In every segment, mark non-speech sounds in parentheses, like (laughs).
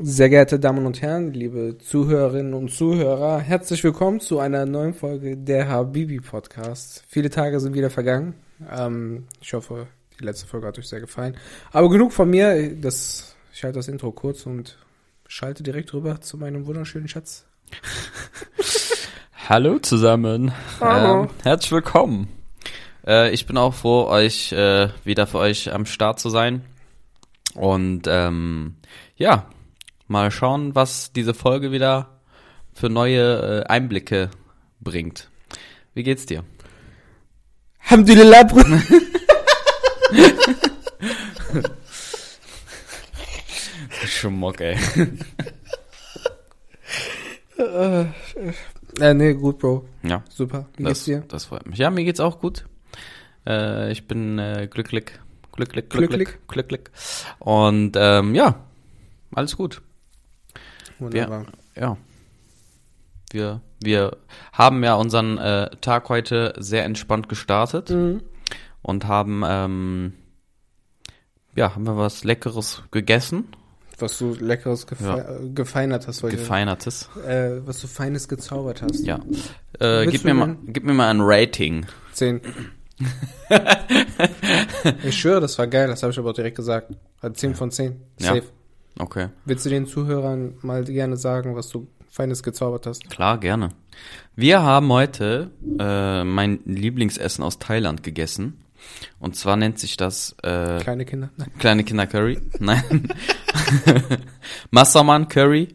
Sehr geehrte Damen und Herren, liebe Zuhörerinnen und Zuhörer, herzlich willkommen zu einer neuen Folge der Habibi Podcast. Viele Tage sind wieder vergangen. Ähm, ich hoffe, die letzte Folge hat euch sehr gefallen. Aber genug von mir. Das, ich halte das Intro kurz und schalte direkt rüber zu meinem wunderschönen Schatz. (laughs) Hallo zusammen. Hallo. Ähm, herzlich willkommen. Äh, ich bin auch froh, euch äh, wieder für euch am Start zu sein. Und ähm, ja, mal schauen, was diese Folge wieder für neue äh, Einblicke bringt. Wie geht's dir? Alhamdulillah, Bruder. (laughs) Schmuck, ey. äh, nee, gut, Bro. Ja, Super. Wie das, geht's dir? das freut mich. Ja, mir geht's auch gut. Äh, ich bin äh, glücklich. Glücklich, glücklich, Glücklich? glücklich. Und ähm, ja, alles gut. Wunderbar. Ja. Wir, wir haben ja unseren äh, Tag heute sehr entspannt gestartet Mhm. und haben, ähm, ja, haben wir was Leckeres gegessen, Was du leckeres gefe Ja. gefeinert hast heute. gefeinertes. äh, was du Feines gezaubert hast. Ja. Äh, gib mir mal, gib mir mal ein Rating. Zehn. (laughs) ich schwöre, das war geil, das habe ich aber auch direkt gesagt. Hat 10 von 10. Ja. Okay. Willst du den Zuhörern mal gerne sagen, was du Feines gezaubert hast? Klar, gerne. Wir haben heute äh, mein Lieblingsessen aus Thailand gegessen. Und zwar nennt sich das äh, Kleine Kinder? Nein. Kleine Kinder Curry. Nein. (laughs) Massaman Curry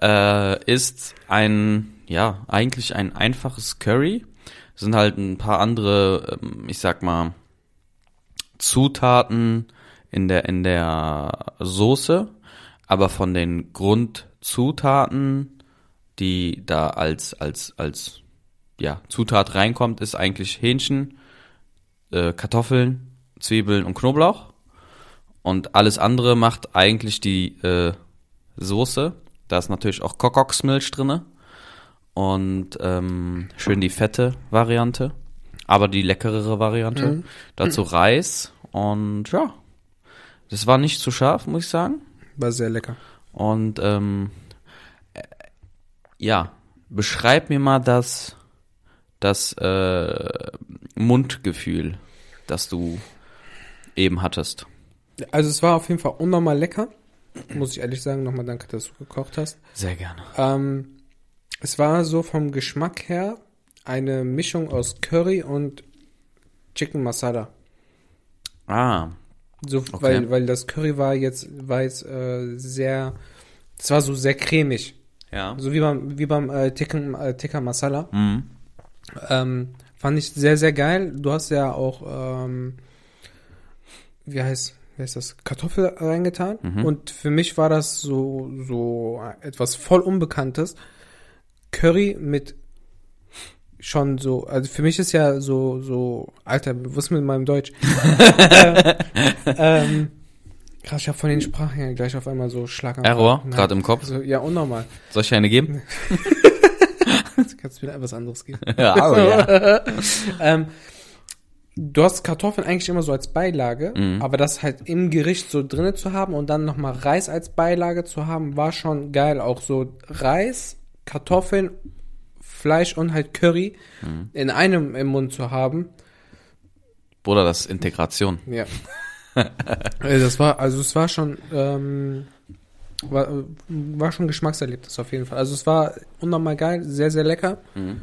äh, ist ein, ja, eigentlich ein einfaches Curry. Es sind halt ein paar andere, ähm, ich sag mal, Zutaten in der, in der Soße. Aber von den Grundzutaten, die da als, als, als, ja, Zutat reinkommt, ist eigentlich Hähnchen, äh, Kartoffeln, Zwiebeln und Knoblauch. Und alles andere macht eigentlich die äh, Soße. Da ist natürlich auch Kokoxmilch drinne und ähm, schön die fette Variante, aber die leckerere Variante. Mhm. Dazu Reis und ja, das war nicht zu scharf, muss ich sagen. War sehr lecker. Und ähm, äh, ja, beschreib mir mal das das äh, Mundgefühl, das du eben hattest. Also es war auf jeden Fall unnormal lecker. Muss ich ehrlich sagen, nochmal danke, dass du gekocht hast. Sehr gerne. Ähm, es war so vom Geschmack her eine Mischung aus Curry und Chicken Masala. Ah, So, Okay. weil, weil das Curry war jetzt, war jetzt äh, sehr, es war so sehr cremig. ja. So wie beim, wie beim äh, Tikka, äh, Tikka Masala. Mhm. Ähm, fand ich sehr, sehr geil. Du hast ja auch, ähm, wie heißt, wie heißt das, Kartoffel reingetan. Mhm. Und für mich war das so, so etwas voll Unbekanntes. Curry mit schon so, also für mich ist ja so, so, Alter, was ist mit meinem Deutsch? (laughs) äh, ähm, krass, ich habe von den Sprachen her gleich auf einmal so Schlag Error, gerade im Kopf. So, ja, unnormal. Soll ich eine geben? Jetzt (laughs) kannst du wieder etwas anderes geben. (laughs) ja, oh ja. ähm, du hast Kartoffeln eigentlich immer so als Beilage, Mhm. aber das halt im Gericht so drinne zu haben und dann nochmal Reis als Beilage zu haben, war schon geil. Auch so Reis, Kartoffeln, Fleisch und halt Curry Mhm. in einem im Mund zu haben. Bruder, das ist Integration. Ja. Äh, (laughs) das war, also es war schon, ähm, war, war schon Geschmackserlebnis auf jeden Fall. Also es war unnormal geil, sehr, sehr lecker. Mhm.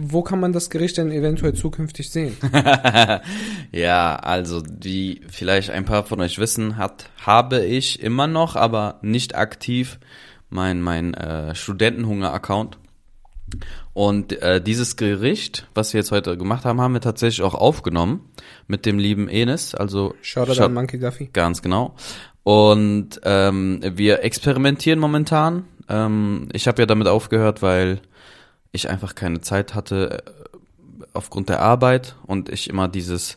Wo kann man das Gericht denn eventuell zukünftig sehen? (laughs) ja, also die vielleicht ein paar von euch wissen, hat habe ich immer noch, aber nicht aktiv mein mein äh, Studentenhunger-Account. Und äh, dieses Gericht, was wir jetzt heute gemacht haben, haben wir tatsächlich auch aufgenommen mit dem lieben Enes. Also Shoutout Shout- an Monkey Duffy. Ganz genau. Und ähm, wir experimentieren momentan. Ähm, ich habe ja damit aufgehört, weil ich einfach keine Zeit hatte äh, aufgrund der Arbeit und ich immer dieses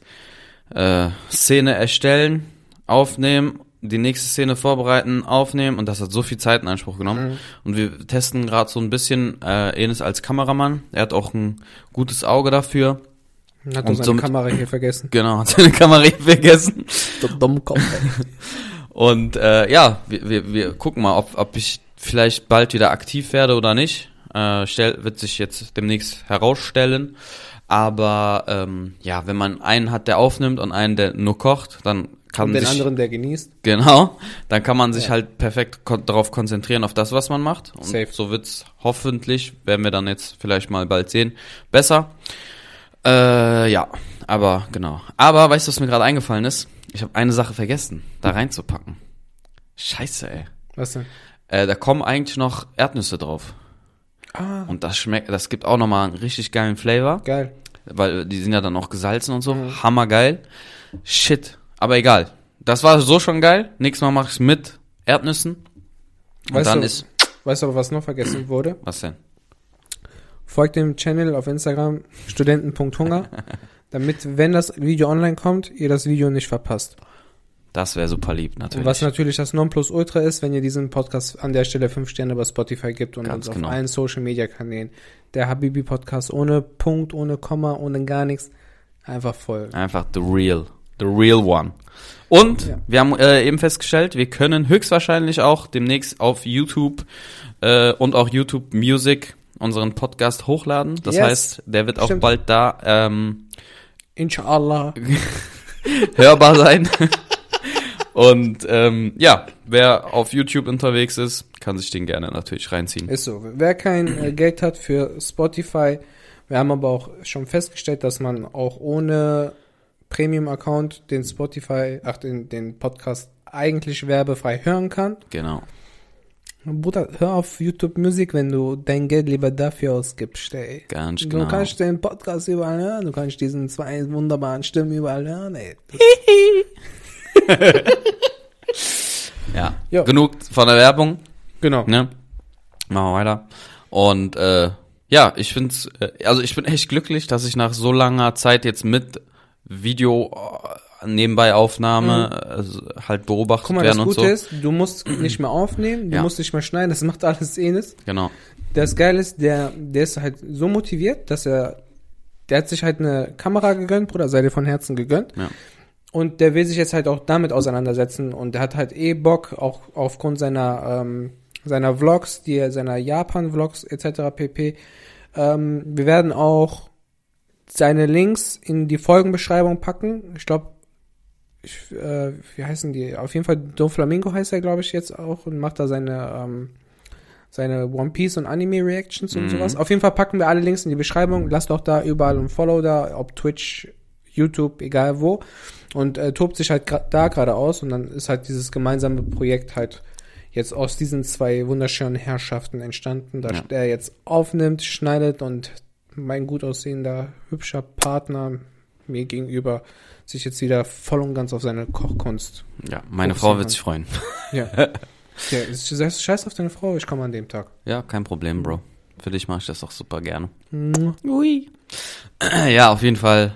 äh, Szene erstellen, aufnehmen, die nächste Szene vorbereiten, aufnehmen und das hat so viel Zeit in Anspruch genommen. Und wir testen gerade so ein bisschen äh, Enes als Kameramann. Er hat auch ein gutes Auge dafür. Hat Und seine somit- Kamera hier vergessen. (laughs) Genau, hat seine Kamera vergessen. Der Dummkopf. (laughs) Und äh, ja, wir, wir, wir gucken mal, ob, ob ich vielleicht bald wieder aktiv werde oder nicht. Äh, stell, wird sich jetzt demnächst herausstellen. Aber ähm, ja, wenn man einen hat, der aufnimmt und einen, der nur kocht, dann kann Und den sich anderen, der genießt. genau, dann kann man sich Ja. halt perfekt kon darauf konzentrieren auf das, was man macht. Und Safe. so wird's hoffentlich, werden wir dann jetzt vielleicht mal bald sehen, besser. Äh, ja, aber genau. Aber weißt du, was mir gerade eingefallen ist? Ich habe eine Sache vergessen, da reinzupacken. Scheiße, ey. Was denn? Äh, da kommen eigentlich noch Erdnüsse drauf. Ah, Und das schmeckt, das gibt auch nochmal einen richtig geilen Flavor, geil. weil die sind ja dann auch gesalzen und so. Hammergeil. Shit. Aber egal. Das war so schon geil. Nächstes Mal mache ich mit Erdnüssen. Und Weißt dann du, ist. weißt du aber, was noch vergessen wurde? Was denn? Folgt dem Channel auf Instagram studenten.hunger, (laughs) damit, wenn das Video online kommt, ihr das Video nicht verpasst. Das wäre super lieb, Und natürlich. was natürlich das Nonplusultra ist, wenn ihr diesen Podcast an der Stelle fünf Sterne bei Spotify gibt und Ganz uns genau. auf allen Social Media Kanälen. Der Habibi Podcast ohne Punkt, ohne Komma, ohne gar nichts. Einfach folgen. Einfach the real. The real one. Und Ja. wir haben äh, eben festgestellt, wir können höchstwahrscheinlich auch demnächst auf YouTube äh, und auch YouTube Music unseren Podcast hochladen. Das Yes. heißt, der wird auch Stimmt. bald da ähm, Inshallah. (laughs) hörbar sein. (laughs) Und ähm, ja, wer auf YouTube unterwegs ist, kann sich den gerne natürlich reinziehen. Ist so. Wer kein äh, Geld hat für Spotify, wir haben aber auch schon festgestellt, dass man auch ohne Premium-Account den Spotify, ach, den, den Podcast eigentlich werbefrei hören kann. Genau. Bruder, hör auf YouTube Musik, wenn du dein Geld lieber dafür ausgibst, ey. Ganz Du genau. kannst den Podcast überall hören, du kannst diesen zwei wunderbaren Stimmen überall hören, ey. (laughs) Ja. Jo. Genug von der Werbung. Genau. Ne? Machen wir weiter. Und äh, ja, ich find's, äh, also ich bin echt glücklich, dass ich nach so langer Zeit jetzt mit Video äh, nebenbei Aufnahme äh, halt beobachtet Guck mal, das werden und Gute so. ist, du musst nicht mehr aufnehmen, du Ja. musst nicht mehr schneiden, das macht alles Enes. Genau. Das Geile ist, der, der ist halt so motiviert, dass er, der hat sich halt eine Kamera gegönnt, Bruder, sei dir von Herzen gegönnt. Ja. Und der will sich jetzt halt auch damit auseinandersetzen und der hat halt eh Bock, auch aufgrund seiner, ähm, seiner Vlogs, die er, seiner Japan-Vlogs etc. pp. Ähm, wir werden auch seine Links in die Folgenbeschreibung packen. Ich glaube, ich, äh, wie heißen die? Auf jeden Fall Do Flamingo heißt er, glaube ich, jetzt auch und macht da seine, ähm, seine One Piece und Anime Reactions und Mhm. sowas. Auf jeden Fall packen wir alle Links in die Beschreibung. Lasst auch da überall ein Follow da, ob Twitch, YouTube, egal wo. Und äh, tobt sich halt da gerade aus und dann ist halt dieses gemeinsame Projekt halt jetzt aus diesen zwei wunderschönen Herrschaften entstanden, dass Ja. er jetzt aufnimmt, schneidet und mein gut aussehender, hübscher Partner mir gegenüber sich jetzt wieder voll und ganz auf seine Kochkunst. Ja, meine Frau wird sich freuen. Ja. (laughs) ja ist, sagst, scheiß auf deine Frau, ich komme an dem Tag. Ja, kein Problem, Bro. Für dich mache ich das auch super gerne. Ui. (clears throat) Ja, auf jeden Fall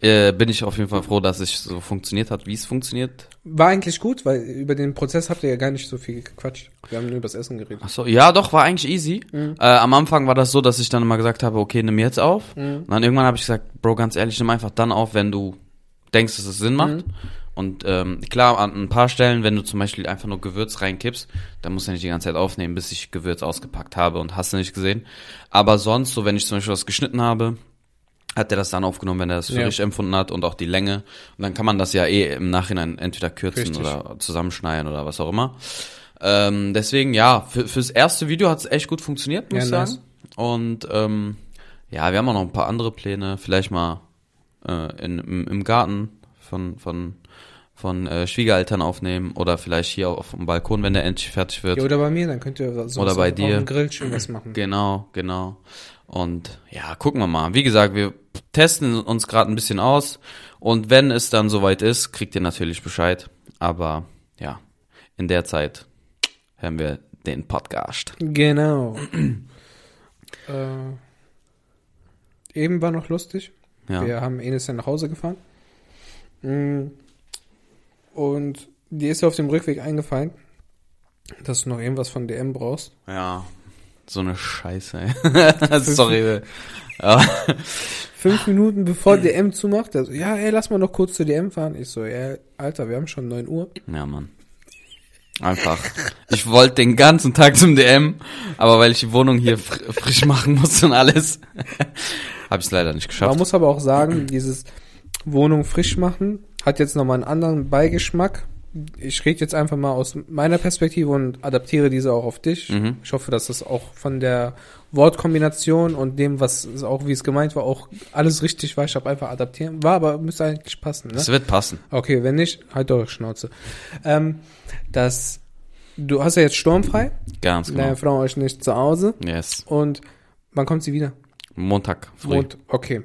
äh, bin ich auf jeden Fall froh, dass es so funktioniert hat, wie es funktioniert. War eigentlich gut, weil über den Prozess habt ihr ja gar nicht so viel gequatscht. Wir haben nur über das Essen geredet. Ach so, ja, doch, war eigentlich easy. Äh, am Anfang war das so, dass ich dann immer gesagt habe, okay, nimm jetzt auf. Und dann irgendwann habe ich gesagt, Bro, ganz ehrlich, nimm einfach dann auf, wenn du denkst, dass es Sinn macht. Und ähm, klar, an ein paar Stellen, wenn du zum Beispiel einfach nur Gewürz reinkippst, dann musst du nicht die ganze Zeit aufnehmen, bis ich Gewürz ausgepackt habe und hast du nicht gesehen. Aber sonst, so wenn ich zum Beispiel was geschnitten habe, hat er das dann aufgenommen, wenn er das für Ja. richtig empfunden hat und auch die Länge. Und dann kann man das ja eh im Nachhinein entweder kürzen Richtig. oder zusammenschneiden oder was auch immer. Ähm, deswegen, ja, für, fürs erste Video hat es echt gut funktioniert, muss ich Ja, sagen. Und ähm, ja, wir haben auch noch ein paar andere Pläne. Vielleicht mal äh, in, im, im Garten von, von, von äh, Schwiegereltern aufnehmen oder vielleicht hier auf dem Balkon, wenn der endlich fertig wird. Ja, oder bei mir, dann könnt ihr so Oder bei auf, dir. auf dem Grill schön was machen. Genau, genau. Und ja, gucken wir mal. Wie gesagt, wir testen uns gerade ein bisschen aus und wenn es dann soweit ist, kriegt ihr natürlich Bescheid. Aber ja, in der Zeit hören wir den Podcast. Genau. (clears throat) äh, eben war noch lustig. Ja. Wir haben Enes ja nach Hause gefahren. Mm, Und die ist ja auf dem Rückweg eingefallen, dass du noch irgendwas von DM brauchst. Ja. So eine Scheiße. (laughs) Sorry. (laughs) Fünf Minuten bevor DM zumacht, also, ja, ey, lass mal noch kurz zur DM fahren. Ich so, ja, Alter, wir haben schon 9 Uhr. ja, Mann. Einfach. Ich wollte den ganzen Tag zum DM, aber weil ich die Wohnung hier fr frisch machen musste und alles, (laughs) habe ich es leider nicht Man geschafft. muss aber auch sagen, dieses Wohnung frisch machen hat jetzt nochmal einen anderen Beigeschmack. Ich rede jetzt einfach mal aus meiner Perspektive und adaptiere diese auch auf dich. Mhm. Ich hoffe, dass das auch von der Wortkombination und dem, was auch wie es gemeint war, auch alles richtig war. Ich habe einfach adaptieren. War, aber müsste eigentlich passen. Ne? Es wird passen. Okay, wenn nicht, halt eure Schnauze. Ähm, das, du hast ja jetzt sturmfrei. Ganz genau. Deine Frau ist nicht zu Hause. Yes. Und wann kommt sie wieder? Montag früh. Und, okay.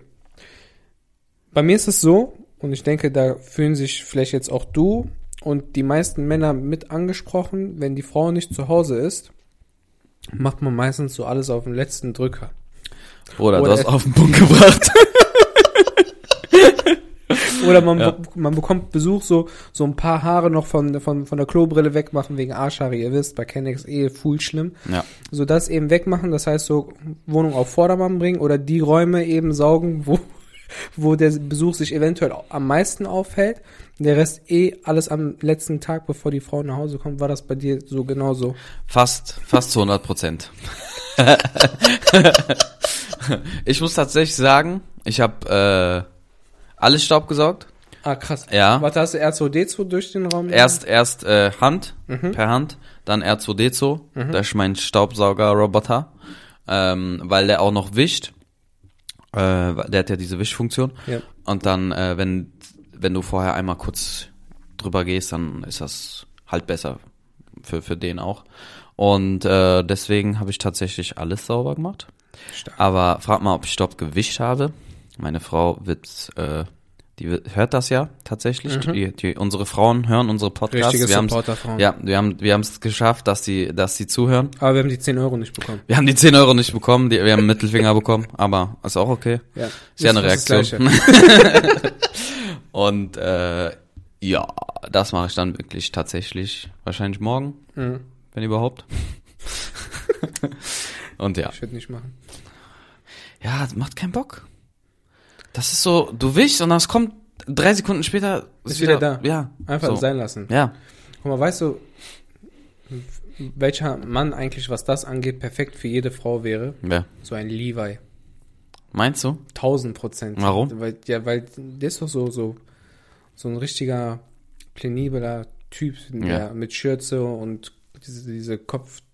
Bei mir ist es so, und ich denke, da fühlen sich vielleicht jetzt auch du und die meisten Männer mit angesprochen, wenn die Frau nicht zu Hause ist, macht man meistens so alles auf den letzten Drücker. Bruder, du Oder- hast auf den Punkt gebracht. (laughs) Oder man, Ja. man bekommt Besuch, so, so ein paar Haare noch von, von, von der Klobrille wegmachen wegen Arschhaare. Ihr wisst, bei Kennex eh full schlimm. ja. So das eben wegmachen, das heißt so Wohnung auf Vordermann bringen oder die Räume eben saugen, wo, wo der Besuch sich eventuell am meisten aufhält. Der Rest eh alles am letzten Tag, bevor die Frau nach Hause kommt. War das bei dir so genauso? Fast, fast zu 100 Prozent. (laughs) ich muss tatsächlich sagen, ich habe äh, alles Staub gesaugt. Ah, krass. Ja. Warte, hast du R2D2 durch den Raum? Erst erst äh, Hand, per Hand, dann R2D2, das ist mein Staubsauger-Roboter, ähm, weil der auch noch wischt. Äh, der hat ja diese Wischfunktion. Ja. Und dann, äh, wenn, wenn du vorher einmal kurz drüber gehst, dann ist das halt besser für, für den auch. Und äh, deswegen habe ich tatsächlich alles sauber gemacht. Stark. Aber frag mal, ob ich Staub gewischt habe. Meine Frau wird, äh, die hört das ja tatsächlich. Die, die, unsere Frauen hören unsere Podcasts. Richtige wir Supporterfrauen. Ja, wir haben wir haben es geschafft, dass die, dass die zuhören. Aber wir haben die 10 Euro nicht bekommen. Wir haben die 10 Euro nicht bekommen, die, wir haben einen Mittelfinger bekommen, aber ist auch okay. Ja. Ist ja eine Reaktion. (laughs) Und äh, ja, das mache ich dann wirklich tatsächlich wahrscheinlich morgen, Mhm. wenn überhaupt. (laughs) Und ja. Ich würde nicht machen. Ja, macht keinen Bock. Das ist so, du wischst und dann es kommt drei Sekunden später Ist wieder da. Ja, Einfach so. sein lassen. Ja, Guck mal, weißt du, welcher Mann eigentlich, was das angeht, perfekt für jede Frau wäre? ja. So ein Levi. Meinst du? Tausend Prozent. Warum? Weil, ja, weil der ist doch so, so, so ein richtiger penibler Typ, Ja. mit Schürze und diese, diese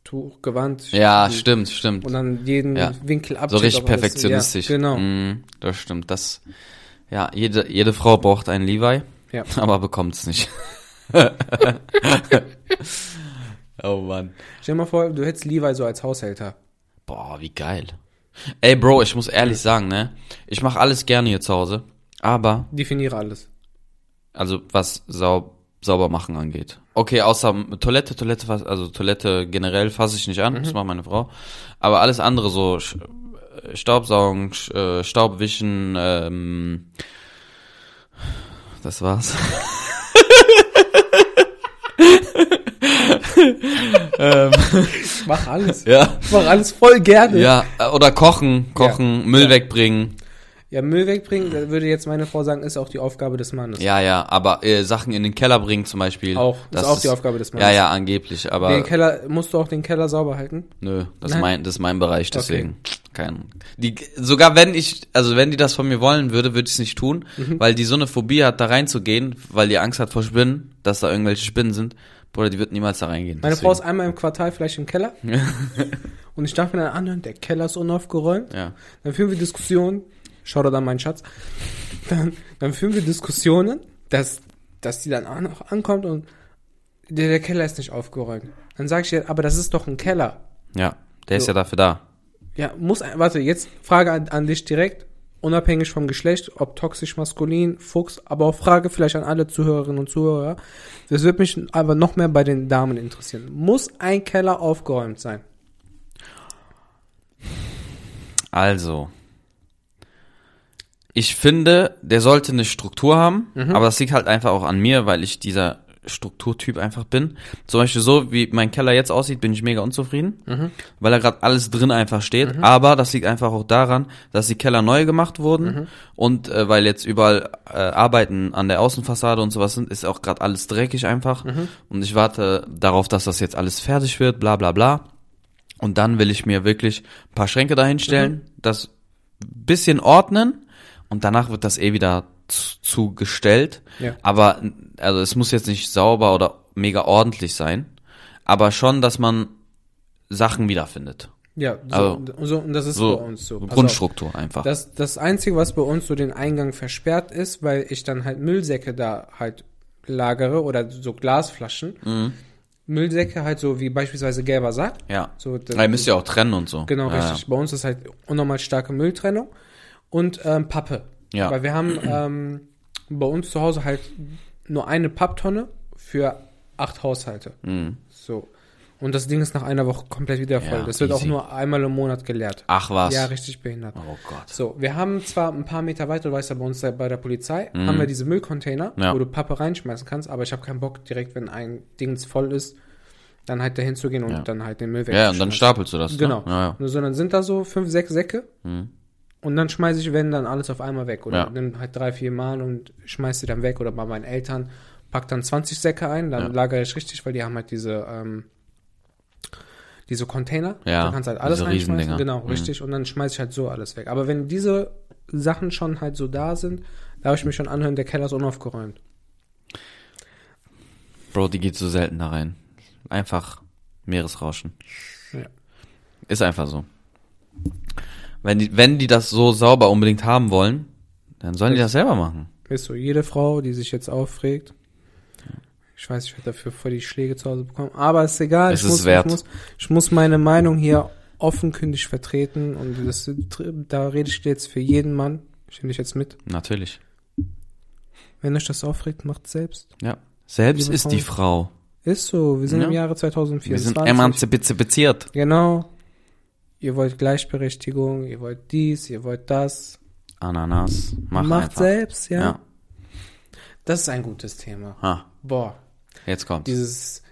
Kopftuchgewand. Ja, die- stimmt, stimmt. Und dann jeden Ja. Winkel ab. So richtig perfektionistisch. Ja, genau. Mm, das stimmt. Das, ja, jede, jede Frau braucht einen Levi, Ja. (laughs) aber bekommt es nicht. (laughs) oh Mann. Stell dir mal vor, du hättest Levi so als Haushälter. Boah, wie geil. Ey, Bro, ich muss ehrlich sagen, ne? Ich mache alles gerne hier zu Hause, aber Definiere alles. Also was sau sauber machen angeht. Okay, außer Toilette, Toilette, also Toilette generell fasse ich nicht an, das macht meine Frau. Aber alles andere so äh, Staubsaugen, äh, Staubwischen, ähm, das war's. (laughs) Ich mach alles. Ja. Ich mach alles voll gerne. Ja, äh, oder kochen, kochen, Müll Ja. wegbringen. Ja, Müll wegbringen, da würde jetzt meine Frau sagen, ist auch die Aufgabe des Mannes. Ja, ja, aber äh, Sachen in den Keller bringen zum Beispiel. Auch, das ist auch die Aufgabe des Mannes. Ja, ja, angeblich, aber Den Keller, musst du auch den Keller sauber halten? Nö, das ist mein, das ist mein Bereich, deswegen. Kein. Die, sogar wenn ich, also wenn die das von mir wollen würde, würde ich es nicht tun, Mhm. weil die so eine Phobie hat, da reinzugehen, weil die Angst hat vor Spinnen, dass da irgendwelche Spinnen sind. Bruder, die wird niemals da reingehen. Meine deswegen. Frau ist einmal im Quartal vielleicht im Keller. (laughs) und ich darf mir dann anhören, der Keller ist unaufgeräumt. Ja. Dann führen wir Diskussionen. Schau da mein Schatz. Dann, dann führen wir Diskussionen, dass, dass die dann auch noch ankommt und der, der Keller ist nicht aufgeräumt. Dann sage ich ihr, aber das ist doch ein Keller. Ja, der ist So. ja dafür da. Ja, muss, warte, jetzt Frage an, an dich direkt, unabhängig vom Geschlecht, ob toxisch maskulin, Fuchs, aber auch Frage vielleicht an alle Zuhörerinnen und Zuhörer. Das wird mich aber noch mehr bei den Damen interessieren. Muss ein Keller aufgeräumt sein? Also. Ich finde, der sollte eine Struktur haben, Mhm. aber das liegt halt einfach auch an mir, weil ich dieser Strukturtyp einfach bin. Zum Beispiel so, wie mein Keller jetzt aussieht, bin ich mega unzufrieden, Mhm. weil da gerade alles drin einfach steht. Aber das liegt einfach auch daran, dass die Keller neu gemacht wurden Mhm. und äh, weil jetzt überall äh, Arbeiten an der Außenfassade und sowas sind, ist auch gerade alles dreckig einfach. Mhm. Und ich warte darauf, dass das jetzt alles fertig wird, bla bla bla. Und dann will ich mir wirklich ein paar Schränke dahinstellen, Mhm. das bisschen ordnen und danach wird das eh wieder zu- zugestellt. Ja. Aber also es muss jetzt nicht sauber oder mega ordentlich sein, aber schon, dass man Sachen wiederfindet. Ja, so, Also, so, und das ist So bei uns so. Pass auf. Grundstruktur einfach. Das, das Einzige, was bei uns so den Eingang versperrt ist, weil ich dann halt Müllsäcke da halt lagere oder so Glasflaschen. Mhm. Müllsäcke halt so wie beispielsweise gelber Sack. ja. So, das- Ja, ihr müsst ja auch trennen und so. Genau, ja, richtig. Bei uns ist halt unnormal starke Mülltrennung und ähm, Pappe. Ja. Weil wir haben ähm, bei uns zu Hause halt nur eine Papptonne für acht Haushalte. Mhm. So. Und das Ding ist nach einer Woche komplett wieder voll. Ja, das wird auch easy. nur einmal im Monat geleert. Ach was. Ja, richtig behindert. oh Gott. So, wir haben zwar ein paar Meter weiter, du weißt ja, bei uns da bei der Polizei, haben wir diese Müllcontainer, Mhm. Ja. wo du Pappe reinschmeißen kannst, aber ich habe keinen Bock, direkt, wenn ein Dings voll ist, dann halt dahin zu gehen und Ja. dann halt den Müll Ja, und dann wegzuschmeißen. stapelst du das. Genau. Ne? Ja, ja. Nur So, dann sind da so fünf, sechs Säcke Mhm. Und dann schmeiße ich, wenn dann alles auf einmal weg. Oder Ja. nimm halt drei, vier Mal und schmeiß sie dann weg. Oder bei meinen Eltern pack dann 20 Säcke ein, dann Ja. lagere ich richtig, weil die haben halt diese, ähm, diese Container. Ja, Da kannst halt alles reinschmeißen. Genau, Mhm. richtig. Und dann schmeiß ich halt so alles weg. Aber wenn diese Sachen schon halt so da sind, darf ich mich schon anhören, der Keller ist unaufgeräumt. Bro, die geht so selten da rein. Einfach Meeresrauschen. Ja. Ist einfach so. Wenn die, wenn die das so sauber unbedingt haben wollen, dann sollen die das selber machen. Ist so, jede Frau, die sich jetzt aufregt, ich weiß, ich werde dafür voll die Schläge zu Hause bekommen, aber ist egal. Es ich ist muss, wert. Ich muss, ich muss meine Meinung hier offenkündig vertreten und das, da rede ich jetzt für jeden Mann. Ich nehme dich jetzt mit. Natürlich. Wenn euch das aufregt, macht selbst. Ja. Selbst ist die Frau. Ist so, wir sind Ja. im Jahre Wir 2024. sind emanzipiert. Genau. Ihr wollt Gleichberechtigung, ihr wollt dies, ihr wollt das. Ananas. Mach Macht einfach. selbst, ja. Ja. Das ist ein gutes Thema. Ha, Boah, jetzt kommt. dieses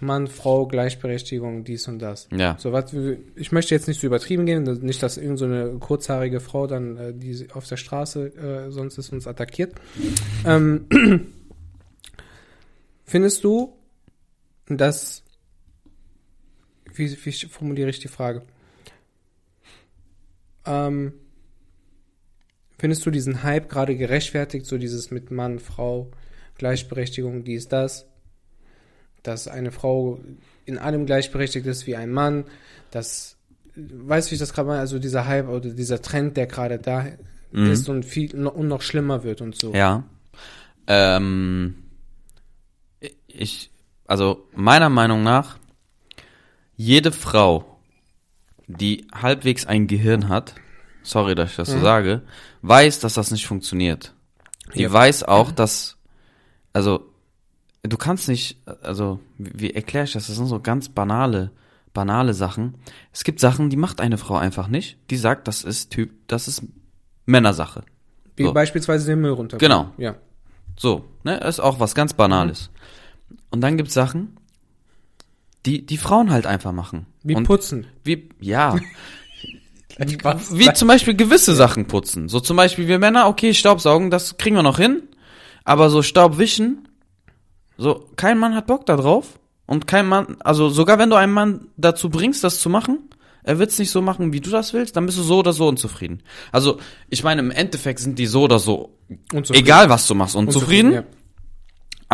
Mann, Frau, Gleichberechtigung, dies und das. Ja. So, was, ich möchte jetzt nicht so übertrieben gehen, nicht, dass irgend so eine kurzhaarige Frau dann, äh, die auf der Straße äh, sonst ist, uns attackiert. Ähm, (clears throat) findest du, dass, wie, wie formuliere ich die Frage? Ähm, findest du diesen Hype gerade gerechtfertigt, so dieses mit Mann, Frau, Gleichberechtigung, dies, das? Dass eine Frau in allem gleichberechtigt ist wie ein Mann, dass, weißt du, wie ich das gerade meine, also dieser Hype oder dieser Trend, der gerade da Mhm. ist und viel noch, und noch schlimmer wird und so. Ja. Ähm, ich, also meiner Meinung nach, jede Frau, die halbwegs ein Gehirn hat, sorry, dass ich das so sage, weiß, dass das nicht funktioniert. Die Ja. weiß auch, dass, also, du kannst nicht, also, wie, wie erkläre ich das? Das sind so ganz banale, banale Sachen. Es gibt Sachen, die macht eine Frau einfach nicht. Die sagt, das ist Typ, das ist Männersache. Wie So. beispielsweise den Müll runter. Genau. Ja. So, ne, ist auch was ganz Banales. Und dann gibt's Sachen, die die Frauen halt einfach machen. Wie Und putzen. wie, ja, (laughs) (laughs) wie zum Beispiel gewisse Sachen putzen. So zum Beispiel wir Männer, okay, Staubsaugen, das kriegen wir noch hin. Aber so Staub wischen, so, kein Mann hat Bock da drauf. Und kein Mann, also sogar wenn du einen Mann dazu bringst, das zu machen, er wird's nicht so machen, wie du das willst, dann bist du so oder so unzufrieden. Also, ich meine, im Endeffekt sind die so oder so, Unzufrieden. egal was du machst, unzufrieden. ja.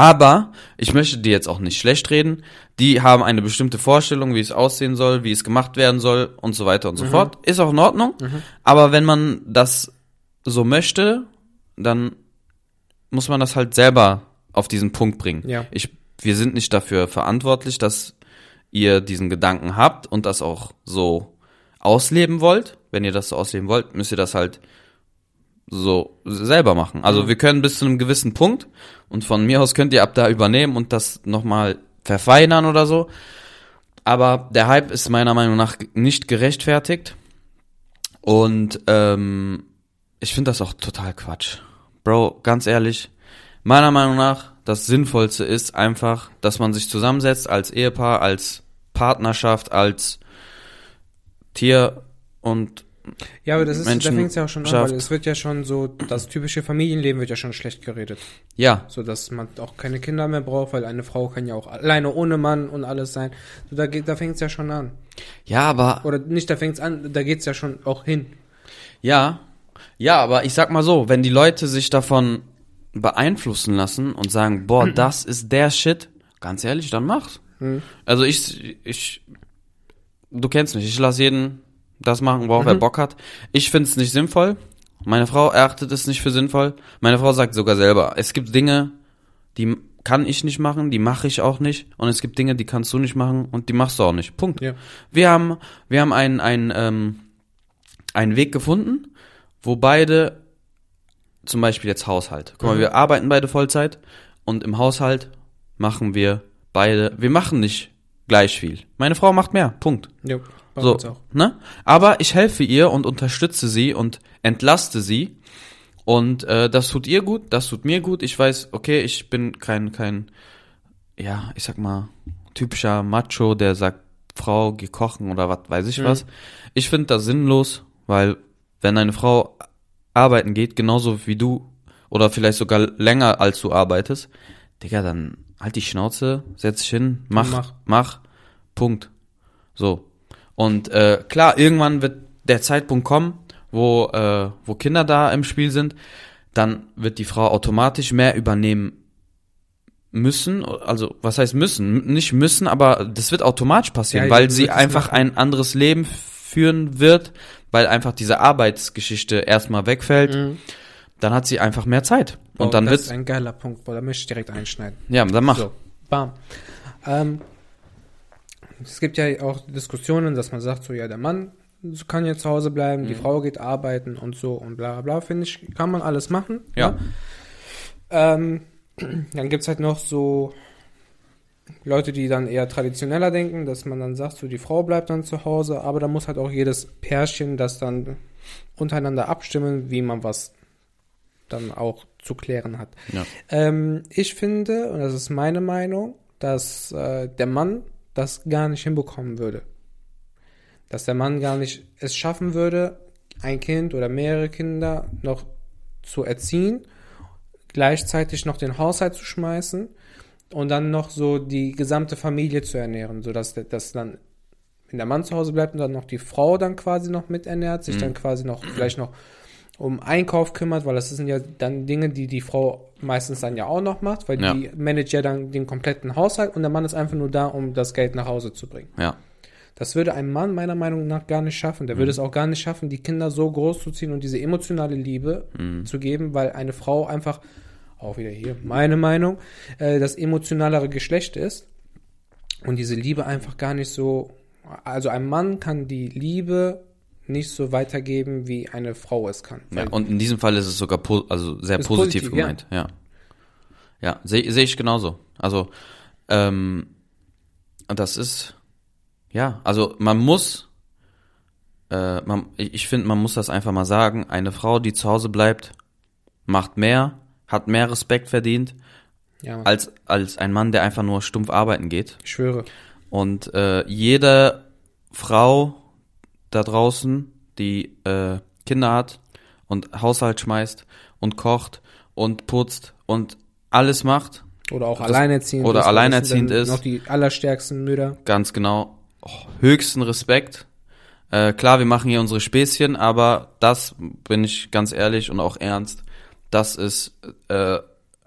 Aber ich möchte die jetzt auch nicht schlecht reden. Die haben eine bestimmte Vorstellung, wie es aussehen soll, wie es gemacht werden soll und so weiter und so fort. Ist auch in Ordnung. Aber wenn man das so möchte, dann muss man das halt selber auf diesen Punkt bringen. Ja. Ich, wir sind nicht dafür verantwortlich, dass ihr diesen Gedanken habt und das auch so ausleben wollt. Wenn ihr das so ausleben wollt, müsst ihr das halt so selber machen. Also wir können bis zu einem gewissen Punkt und von mir aus könnt ihr ab da übernehmen und das nochmal verfeinern oder so. Aber der Hype ist meiner Meinung nach nicht gerechtfertigt und ähm, ich finde das auch total Quatsch. Bro, ganz ehrlich, meiner Meinung nach, das Sinnvollste ist einfach, dass man sich zusammensetzt als Ehepaar, als Partnerschaft, als Tier und Ja, aber das ist, da Menschen fängt es ja auch schon an, schafft. weil es wird ja schon so, das typische Familienleben wird ja schon schlecht geredet. ja, So dass man auch keine Kinder mehr braucht, weil eine Frau kann ja auch alleine ohne Mann und alles sein. So, da geht, da fängt es ja schon an. ja, aber Oder nicht, da fängt es an, da geht es ja schon auch hin. Ja, ja, aber ich sag mal so, wenn die Leute sich davon beeinflussen lassen und sagen, boah, (clears throat) das ist der Shit, ganz ehrlich, dann mach's. Also ich, ich, du kennst mich, ich lasse jeden das machen, worauf er Bock hat. Ich find's nicht sinnvoll. Meine Frau erachtet es nicht für sinnvoll. Meine Frau sagt sogar selber, es gibt Dinge, die kann ich nicht machen, die mache ich auch nicht. Und es gibt Dinge, die kannst du nicht machen und die machst du auch nicht. Punkt. Ja. Wir haben, wir haben einen, einen, ähm, einen Weg gefunden, wo beide, zum Beispiel jetzt Haushalt. Guck mal, wir arbeiten beide Vollzeit und im Haushalt machen wir beide, wir machen nicht gleich viel. Meine Frau macht mehr. Punkt. Ja, bei So, auch. ne? Aber ich helfe ihr und unterstütze sie und entlaste sie. Und äh, das tut ihr gut, das tut mir gut. Ich weiß, okay, ich bin kein, kein, ja, ich sag mal, typischer Macho, der sagt, Frau, geh kochen oder was weiß ich was. Ich finde das sinnlos, weil wenn eine Frau arbeiten geht, genauso wie du, oder vielleicht sogar länger als du arbeitest, Digga, dann halt die Schnauze, setz dich hin, mach, Mach. mach, Punkt. So. Und äh, klar, irgendwann wird der Zeitpunkt kommen, wo, äh, wo Kinder da im Spiel sind, dann wird die Frau automatisch mehr übernehmen müssen, also was heißt müssen? Nicht müssen, aber das wird automatisch passieren, Ja, weil sie einfach machen. ein anderes Leben führen wird, weil einfach diese Arbeitsgeschichte erstmal wegfällt. Mhm. Dann hat sie einfach mehr Zeit. Boah, Und dann das ist wird ein geiler Punkt, boah, da möchte ich direkt einschneiden. ja, dann mach. So, bam. Ähm, es gibt ja auch Diskussionen, dass man sagt, so, ja, der Mann kann jetzt zu Hause bleiben, Mhm. die Frau geht arbeiten und so und bla bla bla, finde ich, kann man alles machen. Ja. ne? Ähm, dann gibt's halt noch so Leute, die dann eher traditioneller denken, dass man dann sagt, so, die Frau bleibt dann zu Hause, aber da muss halt auch jedes Pärchen das dann untereinander abstimmen, wie man was dann auch zu klären hat. Ja. Ähm, ich finde, und das ist meine Meinung, dass äh, der Mann das gar nicht hinbekommen würde. Dass der Mann gar nicht es schaffen würde, ein Kind oder mehrere Kinder noch zu erziehen, gleichzeitig noch den Haushalt zu schmeißen und dann noch so die gesamte Familie zu ernähren, sodass dass dann wenn der Mann zu Hause bleibt und dann noch die Frau dann quasi noch miternährt, sich dann quasi noch vielleicht noch um Einkauf kümmert, weil das sind ja dann Dinge, die die Frau meistens dann ja auch noch macht, weil Ja. die managt ja dann den kompletten Haushalt und der Mann ist einfach nur da, um das Geld nach Hause zu bringen. Ja. Das würde ein Mann meiner Meinung nach gar nicht schaffen. Der würde es auch gar nicht schaffen, die Kinder so groß zu ziehen und diese emotionale Liebe zu geben, weil eine Frau einfach, auch wieder hier meine Meinung, äh, das emotionalere Geschlecht ist und diese Liebe einfach gar nicht so, also ein Mann kann die Liebe nicht so weitergeben, wie eine Frau es kann. Ja, und in diesem Fall ist es sogar po also sehr positiv, positiv, ja. gemeint. Ja. Ja, sehe seh ich genauso. Also, ähm, das ist, ja, also man muss, äh, man, ich ich finde, man muss das einfach mal sagen, eine Frau, die zu Hause bleibt, macht mehr, hat mehr Respekt verdient, ja, als, als ein Mann, der einfach nur stumpf arbeiten geht. ich schwöre. Und äh, jede Frau da draußen, die äh, Kinder hat und Haushalt schmeißt und kocht und putzt und alles macht, Oder auch Das- alleinerziehend oder alleinerziehend ist. Noch die allerstärksten Mütter. ganz genau, oh, höchsten Respekt. Äh, klar, wir machen hier unsere Späßchen, aber das bin ich ganz ehrlich und auch ernst. Das ist äh,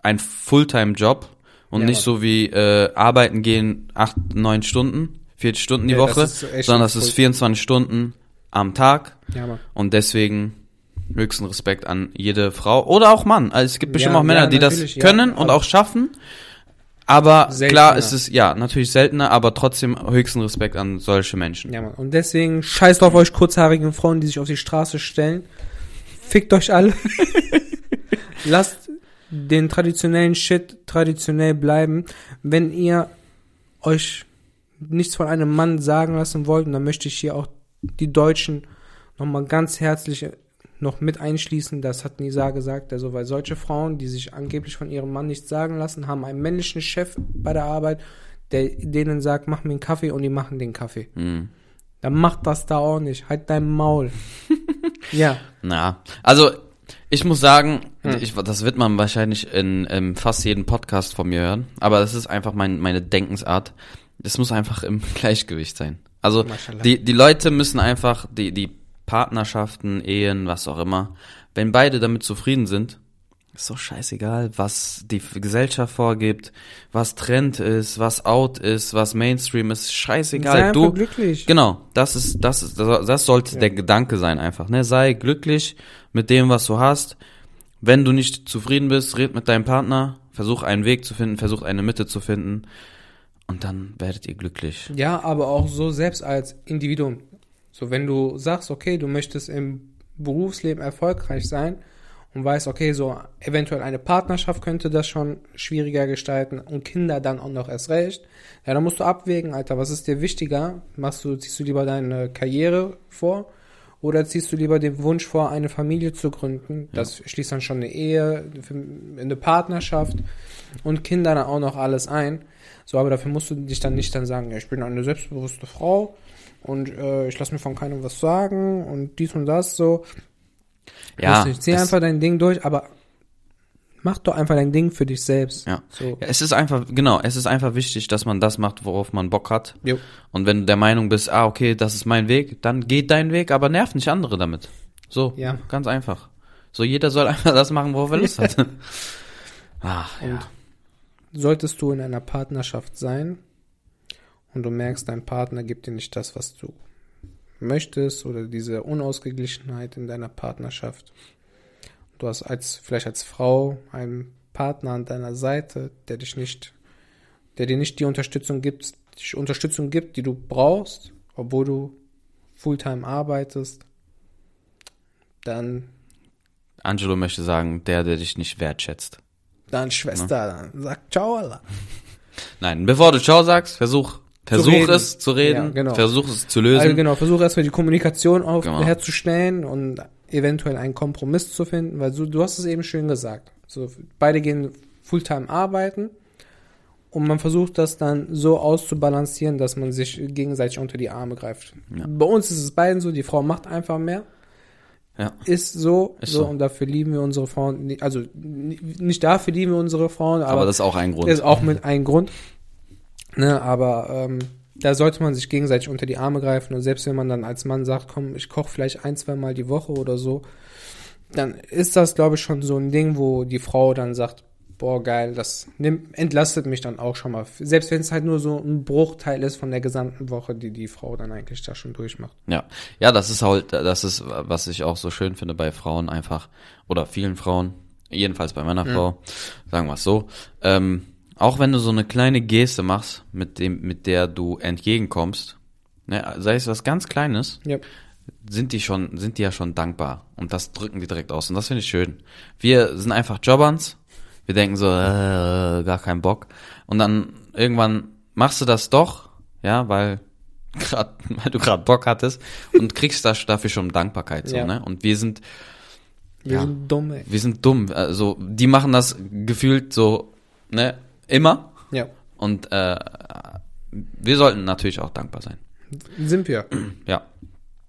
ein Fulltime-Job und Ja, nicht so wie äh, arbeiten gehen acht, neun Stunden, 40 Stunden die Ja, das Woche, echt sondern das ist Full- 24 Stunden am Tag Ja, Mann. und deswegen höchsten Respekt an jede Frau oder auch Mann. Also es gibt bestimmt Ja, auch Männer, ja, die das natürlich, ja. können und auch schaffen. Aber Seltener. klar ist es, ja, natürlich seltener, aber trotzdem höchsten Respekt an solche Menschen. Ja, Mann. Und deswegen scheißt auf euch kurzhaarigen Frauen, die sich auf die Straße stellen. Fickt euch alle. (laughs) Lasst den traditionellen Shit traditionell bleiben. Wenn ihr euch nichts von einem Mann sagen lassen wollt, und dann möchte ich hier auch die Deutschen nochmal ganz herzlich noch mit einschließen, das hat Nisa gesagt, also weil solche Frauen, die sich angeblich von ihrem Mann nichts sagen lassen, haben einen männlichen Chef bei der Arbeit, der denen sagt, mach mir einen Kaffee und die machen den Kaffee. Mhm. Dann macht das da auch nicht. Halt dein Maul. (laughs) ja. Na, also ich muss sagen, Hm. ich, das wird man wahrscheinlich in, in fast jedem Podcast von mir hören, aber das ist einfach mein, meine Denkensart. Das muss einfach im (laughs) Gleichgewicht sein. Also die, die Leute müssen einfach, die, die Partnerschaften, Ehen, was auch immer, wenn beide damit zufrieden sind, ist doch scheißegal, was die Gesellschaft vorgibt, was Trend ist, was out ist, was Mainstream ist, scheißegal. Sei du, glücklich. Genau, das ist, das ist, das sollte der Gedanke sein einfach, ne? Sei glücklich mit dem, was du hast. Wenn du nicht zufrieden bist, red mit deinem Partner, versuch einen Weg zu finden, versuch eine Mitte zu finden und dann werdet ihr glücklich. Ja, aber auch so selbst als Individuum. So, wenn du sagst, okay, du möchtest im Berufsleben erfolgreich sein und weißt, okay, so eventuell eine Partnerschaft könnte das schon schwieriger gestalten und Kinder dann auch noch erst recht. Ja, dann musst du abwägen, Alter, was ist dir wichtiger? Machst du, ziehst du lieber deine Karriere vor oder ziehst du lieber den Wunsch vor, eine Familie zu gründen? Das schließt dann schon eine Ehe, eine Partnerschaft und Kinder dann auch noch alles ein. So, aber dafür musst du dich dann nicht dann sagen, ja, ich bin eine selbstbewusste Frau und äh, ich lasse mir von keinem was sagen und dies und das so. Ja, nicht. zieh einfach dein Ding durch, aber mach doch einfach dein Ding für dich selbst. Ja. So. Ja, es ist einfach, genau, es ist einfach wichtig, dass man das macht, worauf man Bock hat. Jo. Und wenn du der Meinung bist, ah, okay, das ist mein Weg, dann geht dein Weg, aber nerv nicht andere damit. So, Ja. ganz einfach. So, jeder soll (laughs) einfach das machen, worauf er Lust hat. (laughs) Ach, ja. Solltest du in einer Partnerschaft sein und du merkst, dein Partner gibt dir nicht das, was du möchtest oder diese Unausgeglichenheit in deiner Partnerschaft. Du hast als vielleicht als Frau einen Partner an deiner Seite, der dich nicht, der dir nicht die Unterstützung gibt, die Unterstützung gibt, die du brauchst, obwohl du Fulltime arbeitest, dann Angelo möchte sagen, der, der dich nicht wertschätzt. Dann Schwester, dann sag ciao, Allah. Nein, bevor du Ciao sagst, versuch, versuch reden. es zu reden, Ja, genau. versuch es zu lösen. Also genau, versuche erstmal die Kommunikation auf, Genau. herzustellen und eventuell einen Kompromiss zu finden, weil so, du hast es eben schön gesagt. So, beide gehen Fulltime arbeiten und man versucht das dann so auszubalancieren, dass man sich gegenseitig unter die Arme greift. Ja. Bei uns ist es beiden so, die Frau macht einfach mehr. Ja. Ist so, Ist so, so. und dafür lieben wir unsere Frauen, also ni- nicht dafür lieben wir unsere Frauen, aber, aber das ist auch ein Grund. ist auch mit ein Grund. Ne, aber ähm, da sollte man sich gegenseitig unter die Arme greifen und selbst wenn man dann als Mann sagt, komm, ich koche vielleicht ein, zwei Mal die Woche oder so, dann ist das, glaube ich, schon so ein Ding, wo die Frau dann sagt, boah, geil, das nimmt, entlastet mich dann auch schon mal. Selbst wenn es halt nur so ein Bruchteil ist von der gesamten Woche, die die Frau dann eigentlich da schon durchmacht. Ja, ja, das ist halt, das ist, was ich auch so schön finde bei Frauen einfach, oder vielen Frauen, jedenfalls bei meiner Frau, sagen wir es so, ähm, auch wenn du so eine kleine Geste machst, mit dem, mit der du entgegenkommst, ne, sei es was ganz Kleines, Ja. sind die schon, sind die ja schon dankbar. Und das drücken die direkt aus. Und das finde ich schön. Wir sind einfach Jobberns. Wir denken so, äh, gar keinen Bock. Und dann irgendwann machst du das doch, ja, weil (laughs) grad, weil du gerade Bock hattest und kriegst das dafür schon Dankbarkeit so, Ja. ne? Und wir sind, Wir Ja. sind dumm, ey. wir sind dumm. Also die machen das gefühlt so, ne, immer. Ja. Und äh, wir sollten natürlich auch dankbar sein. Sind wir. (clears throat) Ja.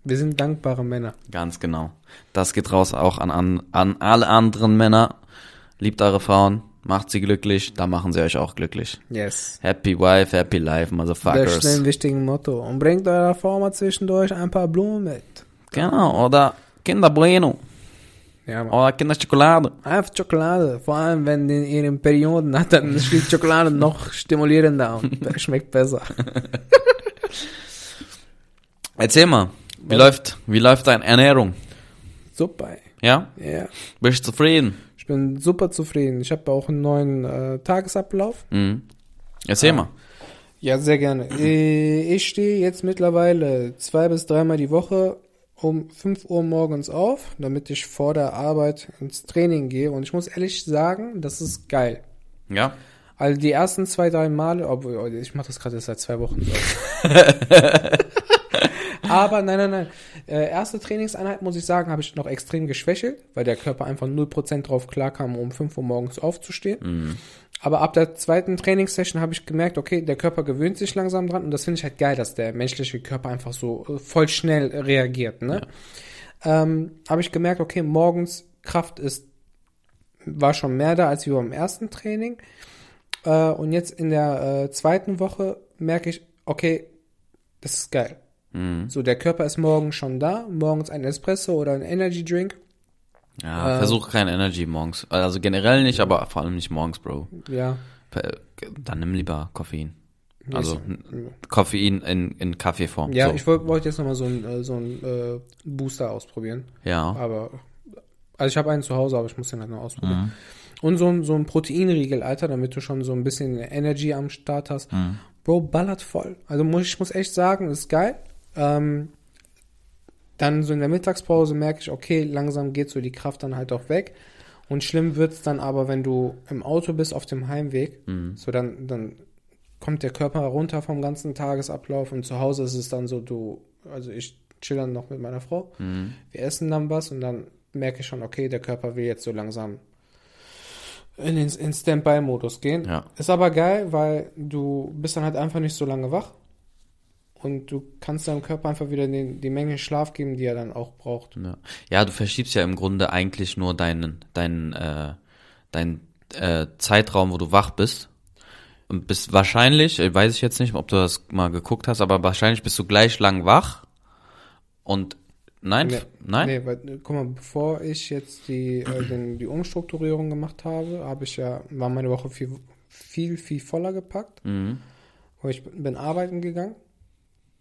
Wir sind dankbare Männer. Ganz genau. Das geht raus auch an, an, an alle anderen Männer. Liebt eure Frauen, macht sie glücklich, dann machen sie euch auch glücklich. Yes. Happy wife, happy life, Das ist motherfuckers. ein wichtiges Motto. Und bringt eurer Frau mal zwischendurch ein paar Blumen mit. Genau, oder Kinder Bueno, Ja, Mann. oder Kinder Schokolade. Einfach Schokolade. Vor allem, wenn die in ihren Perioden hat, dann (laughs) ist die Schokolade noch stimulierender und (laughs) schmeckt besser. (laughs) Erzähl mal, wie läuft, wie läuft deine Ernährung? Super. Ja? Ja. Bist du zufrieden? Ich bin super zufrieden. Ich habe auch einen neuen äh, Tagesablauf. Mhm. Erzähl Ah. mal. Ja, sehr gerne. Äh, Ich stehe jetzt mittlerweile zwei bis dreimal die Woche um 5 Uhr morgens auf, damit ich vor der Arbeit ins Training gehe. Und ich muss ehrlich sagen, das ist geil. Ja? Also die ersten zwei, drei Male, obwohl, oh, ich mache das gerade seit zwei Wochen. (laughs) Aber nein, nein, nein. Äh, erste Trainingseinheit, muss ich sagen, habe ich noch extrem geschwächelt, weil der Körper einfach 0% drauf klarkam, um 5 Uhr morgens aufzustehen. Mhm. Aber ab der zweiten Trainingssession habe ich gemerkt, okay, der Körper gewöhnt sich langsam dran und das finde ich halt geil, dass der menschliche Körper einfach so äh, voll schnell reagiert. Ne? Ähm, habe ich gemerkt, okay, morgens Kraft ist war schon mehr da als wie beim ersten Training. Äh, und jetzt in der äh, zweiten Woche merke ich, okay, das ist geil. Mhm. So, der Körper ist morgens schon da, morgens ein Espresso oder ein Energy Drink. Ja, Äh. versuch kein Energy morgens. Also generell nicht, aber vor allem nicht morgens, Bro. Ja. Dann nimm lieber Koffein. Also Koffein in, in Kaffeeform. Ja, so. ich wollte wollt jetzt nochmal so ein, äh, so ein äh, Booster ausprobieren. ja. Aber, also ich habe einen zu Hause, aber ich muss den halt noch ausprobieren. Mhm. Und so, ein- so ein Proteinriegel, Alter, damit du schon so ein bisschen Energy am Start hast. Mhm. Bro, ballert voll. Also muss, ich muss echt sagen, ist geil. Ähm, dann so in der Mittagspause merke ich, okay, langsam geht so die Kraft dann halt auch weg. Und schlimm wird's dann aber, wenn du im Auto bist auf dem Heimweg. Mhm. So dann, dann kommt der Körper runter vom ganzen Tagesablauf und zu Hause ist es dann so, du, also ich chill dann noch mit meiner Frau. Mhm. Wir essen dann was und dann merke ich schon, okay, der Körper will jetzt so langsam in den in Standby-Modus gehen. Ja. Ist aber geil, weil du bist dann halt einfach nicht so lange wach und du kannst deinem Körper einfach wieder den, die Menge Schlaf geben, die er dann auch braucht. Ja. ja, du verschiebst ja im Grunde eigentlich nur deinen, deinen, äh, deinen äh, Zeitraum, wo du wach bist. Und bist wahrscheinlich, äh, weiß ich jetzt nicht, ob du das mal geguckt hast, aber wahrscheinlich bist du gleich lang wach. Und nein, Nee, nein? Nee, weil, guck mal, bevor ich jetzt die, äh, (clears throat) den, die Umstrukturierung gemacht habe, habe ich ja, war meine Woche viel, viel, viel voller gepackt. Mhm. Ich bin arbeiten gegangen,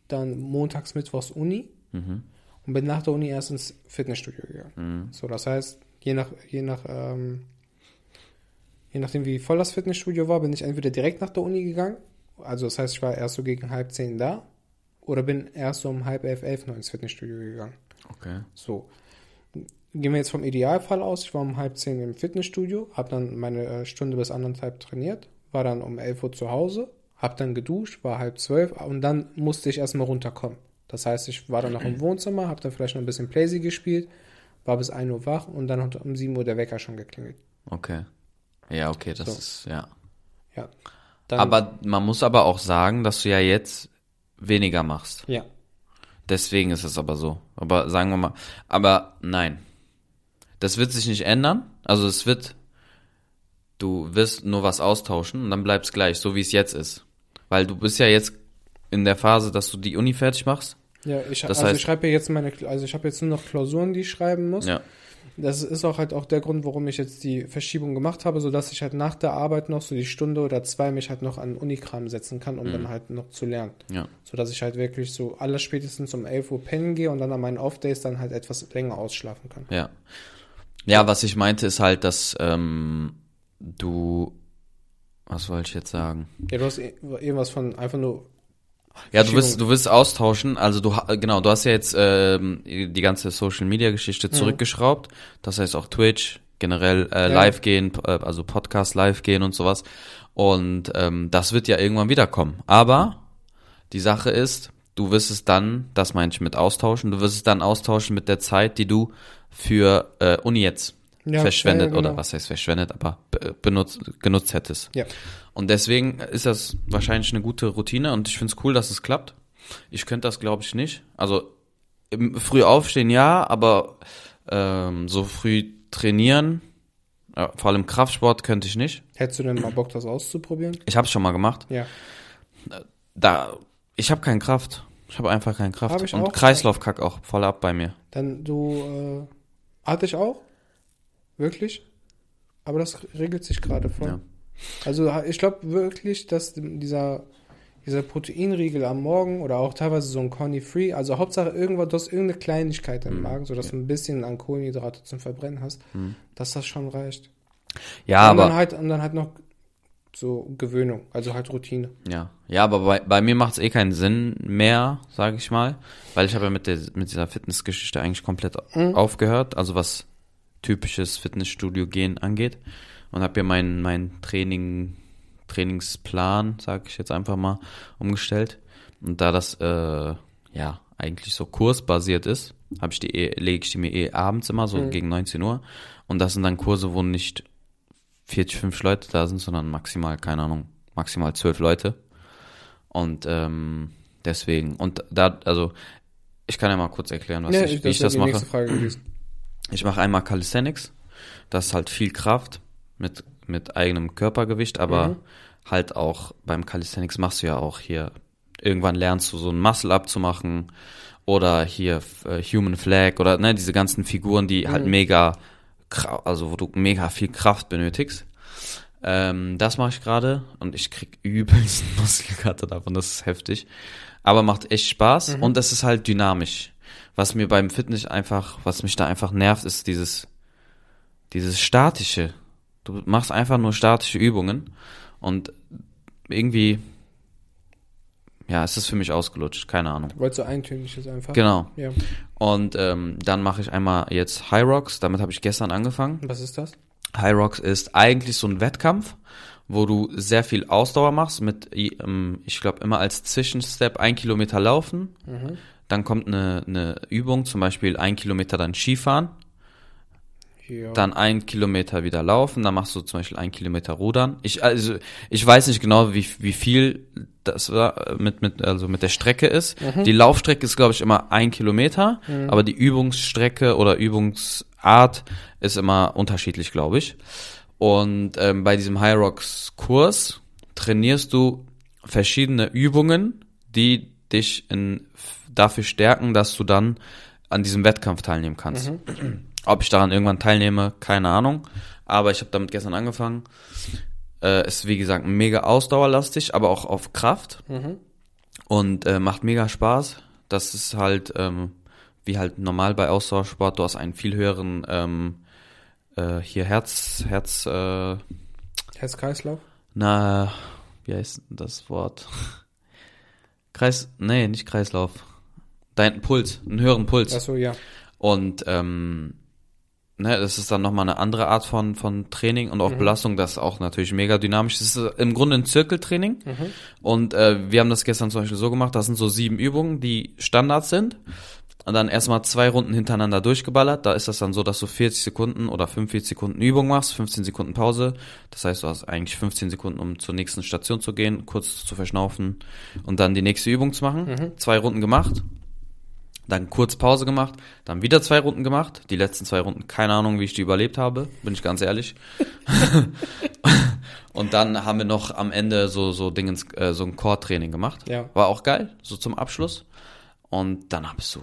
dann montags, mittwochs Uni Mhm. und bin nach der Uni erst ins Fitnessstudio gegangen. Mhm. So, das heißt, je nach, je nach, ähm, je nachdem wie voll das Fitnessstudio war, bin ich entweder direkt nach der Uni gegangen, also das heißt, ich war erst so gegen halb zehn da, oder bin erst so um halb elf, elf noch ins Fitnessstudio gegangen. Okay. So. Gehen wir jetzt vom Idealfall aus. Ich war um halb zehn im Fitnessstudio, habe dann meine äh, Stunde bis anderthalb trainiert, war dann um 11 Uhr zu Hause, habe dann geduscht, war halb zwölf und dann musste ich erstmal runterkommen. Das heißt, ich war dann noch im Wohnzimmer, habe dann vielleicht noch ein bisschen Playsee gespielt, war bis 1 Uhr wach und dann hat um 7 Uhr der Wecker schon geklingelt. Okay. Ja, okay, das So. ist, ja. Ja. Dann, Aber man muss aber auch sagen, dass du ja jetzt weniger machst. ja. Deswegen ist es aber so. Aber sagen wir mal, aber nein. Das wird sich nicht ändern. Also es wird, du wirst nur was austauschen und dann bleibt's gleich, so wie es jetzt ist. Weil du bist ja jetzt in der Phase, dass du die Uni fertig machst. Ja, ich, Das also heißt- ich schreibe ja jetzt meine, also ich habe jetzt nur noch Klausuren, die ich schreiben muss. Ja. Das ist auch halt auch der Grund, warum ich jetzt die Verschiebung gemacht habe, sodass ich halt nach der Arbeit noch so die Stunde oder zwei mich halt noch an Unikram setzen kann, um dann halt noch zu lernen. Ja. Sodass ich halt wirklich so alles spätestens um 11 Uhr pennen gehe und dann an meinen Off-Days dann halt etwas länger ausschlafen kann. Ja. Ja, was ich meinte, ist halt, dass ähm, du, was wollte ich jetzt sagen? Ja, du hast eh- irgendwas von einfach nur, Ja, du willst, Verschiebung. du willst austauschen. Also du, genau, du hast ja jetzt ähm, die ganze Social Media Geschichte zurückgeschraubt. Das heißt auch Twitch, generell äh, Ja. live gehen, äh, also Podcast live gehen und sowas. Und ähm, das wird ja irgendwann wiederkommen. Aber die Sache ist, du wirst es dann, das meine ich mit austauschen, du wirst es dann austauschen mit der Zeit, die du für äh, Uni jetzt Ja, verschwendet ja, ja, genau. oder was heißt verschwendet, aber be- benutzt, genutzt hättest. ja. Und deswegen ist das wahrscheinlich eine gute Routine und ich finde es cool, dass es klappt. Ich könnte das, glaube ich, nicht. Also im, früh aufstehen, ja, aber ähm, so früh trainieren, äh, vor allem Kraftsport, könnte ich nicht. Hättest du denn mal Bock, das auszuprobieren? Ich habe es schon mal gemacht. Ja. Da, ich habe keine Kraft. Ich habe einfach keine Kraft. Hab ich und auch. Kreislauf kack auch voll ab bei mir. Dann du, äh, hatte ich auch. Wirklich. Aber das regelt sich gerade voll. Ja. Also ich glaube wirklich, dass dieser, dieser Proteinriegel am Morgen oder auch teilweise so ein Conny Free, also Hauptsache irgendwas, du hast irgendeine Kleinigkeit im Magen, sodass du ein bisschen an Kohlenhydrate zum Verbrennen hast, dass das schon reicht. Ja, und dann aber halt und dann halt noch so Gewöhnung, also halt Routine. ja, ja, aber bei, bei mir macht es eh keinen Sinn mehr, sage ich mal, weil ich habe ja mit der mit dieser Fitnessgeschichte eigentlich komplett Mhm. aufgehört, also was typisches Fitnessstudio gehen angeht und habe ja meinen mein Training Trainingsplan, sage ich jetzt einfach mal, umgestellt und da das äh, ja, eigentlich so kursbasiert ist, habe ich die eh, lege ich die mir eh abends immer so Mhm. gegen 19 Uhr und das sind dann Kurse, wo nicht 40, 50 Leute da sind, sondern maximal, keine Ahnung, maximal 12 Leute. Und ähm, deswegen, und da, also ich kann ja mal kurz erklären, was Ja, ich, wie ich das mache. Ich mache einmal Calisthenics. Das ist halt viel Kraft mit, mit eigenem Körpergewicht, aber Mhm. halt auch beim Calisthenics machst du ja auch hier, irgendwann lernst du so ein Muscle-Up zu machen oder hier äh, Human Flag oder ne, diese ganzen Figuren, die halt Mhm. mega, kra- also wo du mega viel Kraft benötigst. Ähm, das mache ich gerade und ich krieg übelst (laughs) Muskelkater davon, das ist heftig. Aber macht echt Spaß Mhm. und es ist halt dynamisch. Was mir beim Fitness einfach, was mich da einfach nervt, ist dieses, dieses statische. Du machst einfach nur statische Übungen und irgendwie, ja, es ist für mich ausgelutscht, keine Ahnung. Du wolltest so eintöniges einfach. Genau. Ja. Und ähm, dann mache ich einmal jetzt High Rocks, damit habe ich gestern angefangen. Was ist das? High Rocks ist eigentlich so ein Wettkampf, wo du sehr viel Ausdauer machst mit, ähm, ich glaube, immer als Zwischenstep ein Kilometer laufen. Mhm. Dann kommt eine, eine Übung, zum Beispiel ein Kilometer dann Skifahren, Ja. dann ein Kilometer wieder laufen, dann machst du zum Beispiel ein Kilometer Rudern. Ich, also, ich weiß nicht genau, wie, wie viel das äh, mit, mit, also mit der Strecke ist. Mhm. Die Laufstrecke ist, glaube ich, immer ein Kilometer, aber die Übungsstrecke oder Übungsart ist immer unterschiedlich, glaube ich. Und ähm, bei diesem High Rocks Kurs trainierst du verschiedene Übungen, die dich in, dafür stärken, dass du dann an diesem Wettkampf teilnehmen kannst. (clears throat) Ob ich daran irgendwann teilnehme, keine Ahnung. Aber ich habe damit gestern angefangen. Äh, ist wie gesagt mega ausdauerlastig, aber auch auf Kraft Mhm. und äh, macht mega Spaß. Das ist halt ähm, wie halt normal bei Ausdauersport. Du hast einen viel höheren ähm, äh, hier Herz Herz äh, Herz-Kreislauf? na wie heißt das Wort? (laughs) Kreis nee nicht Kreislauf. Dein Puls, einen höheren Puls. Achso, ja. Und ähm, ne, das ist dann nochmal eine andere Art von, von Training und auch Mhm. Belastung, das ist auch natürlich mega dynamisch. Das ist äh, im Grunde ein Zirkeltraining. Mhm. Und äh, wir haben das gestern zum Beispiel so gemacht, das sind so sieben Übungen, die Standards sind. Und dann erstmal zwei Runden hintereinander durchgeballert. Da ist das dann so, dass du 40 Sekunden oder 45 Sekunden Übung machst, 15 Sekunden Pause. Das heißt, du hast eigentlich 15 Sekunden, um zur nächsten Station zu gehen, kurz zu verschnaufen und dann die nächste Übung zu machen. Mhm. Zwei Runden gemacht. Dann kurz Pause gemacht, dann wieder zwei Runden gemacht. Die letzten zwei Runden, keine Ahnung, wie ich die überlebt habe, bin ich ganz ehrlich. (laughs) und dann haben wir noch am Ende so so Dingens, äh, so ein Core-Training gemacht. Ja. War auch geil, so zum Abschluss. Und dann bist du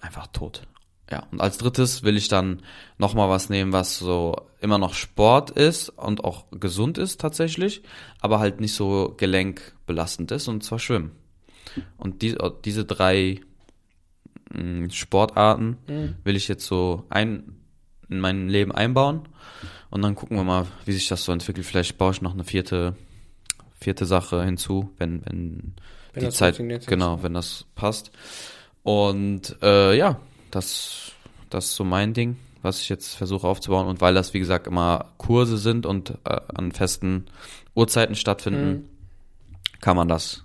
einfach tot. Ja, und als drittes will ich dann noch mal was nehmen, was so immer noch Sport ist und auch gesund ist tatsächlich, aber halt nicht so gelenkbelastend ist, und zwar Schwimmen. Und die, diese drei Sportarten Mhm. will ich jetzt so ein, in mein Leben einbauen und dann gucken wir mal, wie sich das so entwickelt. Vielleicht baue ich noch eine vierte, vierte Sache hinzu, wenn, wenn, Wenn die das Zeit, genau, wenn das passt. Und äh, ja, das, das ist so mein Ding, was ich jetzt versuche aufzubauen. Und weil das, wie gesagt, immer Kurse sind und äh, an festen Uhrzeiten stattfinden, Mhm. kann man das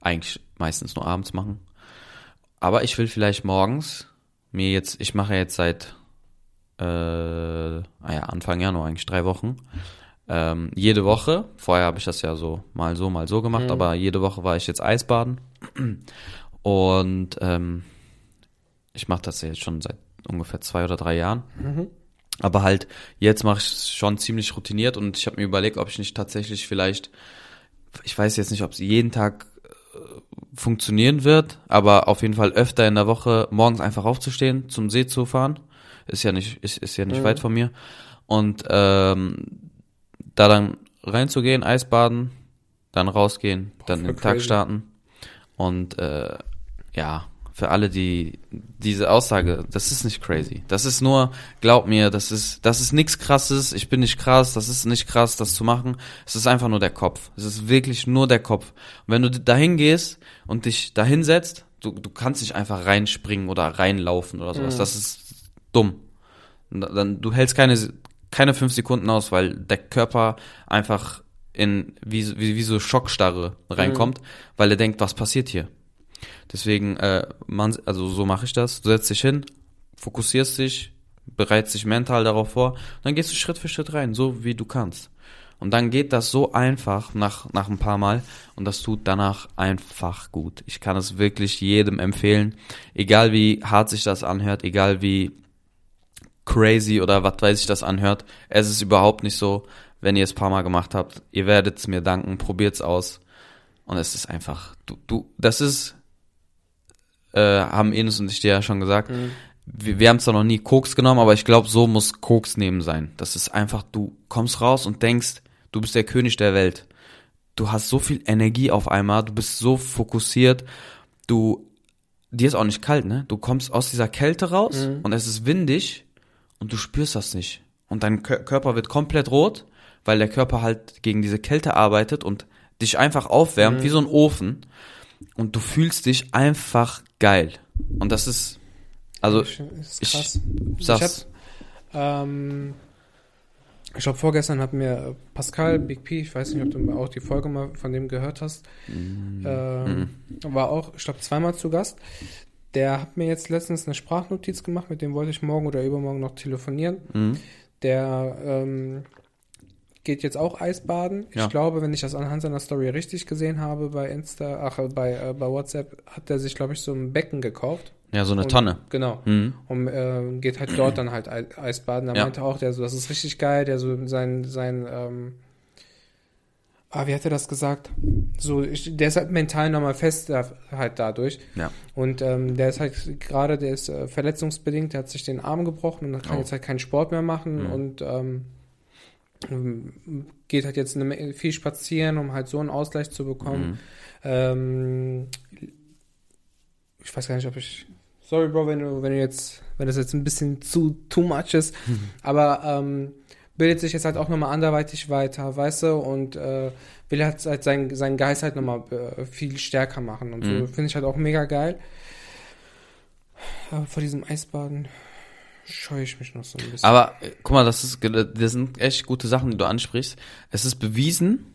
eigentlich meistens nur abends machen. Aber ich will vielleicht morgens mir jetzt, ich mache jetzt seit äh, ah ja, Anfang Januar eigentlich drei Wochen. Ähm, jede Woche, vorher habe ich das ja so mal so, mal so gemacht, Mhm. aber jede Woche war ich jetzt Eisbaden. Und ähm, ich mache das ja jetzt schon seit ungefähr zwei oder drei Jahren. Mhm. Aber halt, jetzt mache ich es schon ziemlich routiniert und ich habe mir überlegt, ob ich nicht tatsächlich vielleicht, ich weiß jetzt nicht, ob es jeden Tag funktionieren wird, aber auf jeden Fall öfter in der Woche morgens einfach aufzustehen, zum See zu fahren. Ist ja nicht, ist, ist ja nicht Mhm. weit von mir. Und ähm, da dann reinzugehen, Eisbaden, dann rausgehen, dann voll den Tag crazy. starten. Und äh, ja, für alle, die diese Aussage, das ist nicht crazy. Das ist nur, glaub mir, das ist, das ist nichts krasses, ich bin nicht krass, das ist nicht krass, das zu machen. Es ist einfach nur der Kopf. Es ist wirklich nur der Kopf. Und wenn du dahin gehst und dich dahin setzt, du, du kannst nicht einfach reinspringen oder reinlaufen oder sowas. Mhm. Das ist dumm. Dann, du hältst keine, keine fünf Sekunden aus, weil der Körper einfach in wie, wie, wie so Schockstarre reinkommt, weil er denkt, was passiert hier? Deswegen, äh, man, also so mache ich das. Du setzt dich hin, fokussierst dich, bereitest dich mental darauf vor, dann gehst du Schritt für Schritt rein, so wie du kannst. Und dann geht das so einfach nach, nach ein paar Mal und das tut danach einfach gut. Ich kann es wirklich jedem empfehlen, egal wie hart sich das anhört, egal wie crazy oder was weiß ich das anhört. Es ist überhaupt nicht so, wenn ihr es paar Mal gemacht habt. Ihr werdet es mir danken, probiert's aus. Und es ist einfach, du, du, das ist, äh, haben Enes und ich dir ja schon gesagt, Mhm. wir, wir haben zwar noch nie Koks genommen, aber ich glaube, so muss Koks nehmen sein. Das ist einfach, du kommst raus und denkst, du bist der König der Welt. Du hast so viel Energie auf einmal, du bist so fokussiert, du, dir ist auch nicht kalt, ne? Du kommst aus dieser Kälte raus Mhm. und es ist windig und du spürst das nicht. Und dein Kö- Körper wird komplett rot, weil der Körper halt gegen diese Kälte arbeitet und dich einfach aufwärmt, Mhm. wie so ein Ofen. Und du fühlst dich einfach geil. Und das ist, also, Ich- ist ich krass. sag's. Ich hab, ähm, ich glaube, vorgestern hat mir Pascal, Big P, ich weiß nicht, ob du auch die Folge mal von dem gehört hast, Mhm. ähm, war auch, ich glaube, zweimal zu Gast. Der hat mir jetzt letztens eine Sprachnotiz gemacht, mit dem wollte ich morgen oder übermorgen noch telefonieren. Mhm. Der ähm, geht jetzt auch Eisbaden. Ja. Ich glaube, wenn ich das anhand seiner Story richtig gesehen habe bei Insta, ach, äh, bei, äh, bei WhatsApp, hat er sich, glaube ich, so ein Becken gekauft. Ja, so eine Und- Tonne. Genau. Mhm. Und äh, geht halt dort dann halt Ei- Eisbaden. Da Ja. meinte auch der so, das ist richtig geil, der so sein, sein, ähm, ah, wie hat er das gesagt? So, ich, der ist halt mental nochmal fest halt dadurch. Ja. Und ähm, der ist halt gerade, der ist äh, verletzungsbedingt, der hat sich den Arm gebrochen und kann Oh. jetzt halt keinen Sport mehr machen Mhm. und ähm, geht halt jetzt viel spazieren, um halt so einen Ausgleich zu bekommen. Mhm. Ähm, ich weiß gar nicht, ob ich. Sorry, Bro, wenn du, wenn du jetzt, wenn das jetzt ein bisschen zu too much ist, (laughs) aber ähm, bildet sich jetzt halt auch nochmal anderweitig weiter, weißt du, und äh, will halt, halt seinen, seinen Geist halt nochmal äh, viel stärker machen und so. Mhm. Finde ich halt auch mega geil. Aber vor diesem Eisbaden scheue ich mich noch so ein bisschen. Aber äh, guck mal, das ist das sind echt gute Sachen, die du ansprichst. Es ist bewiesen,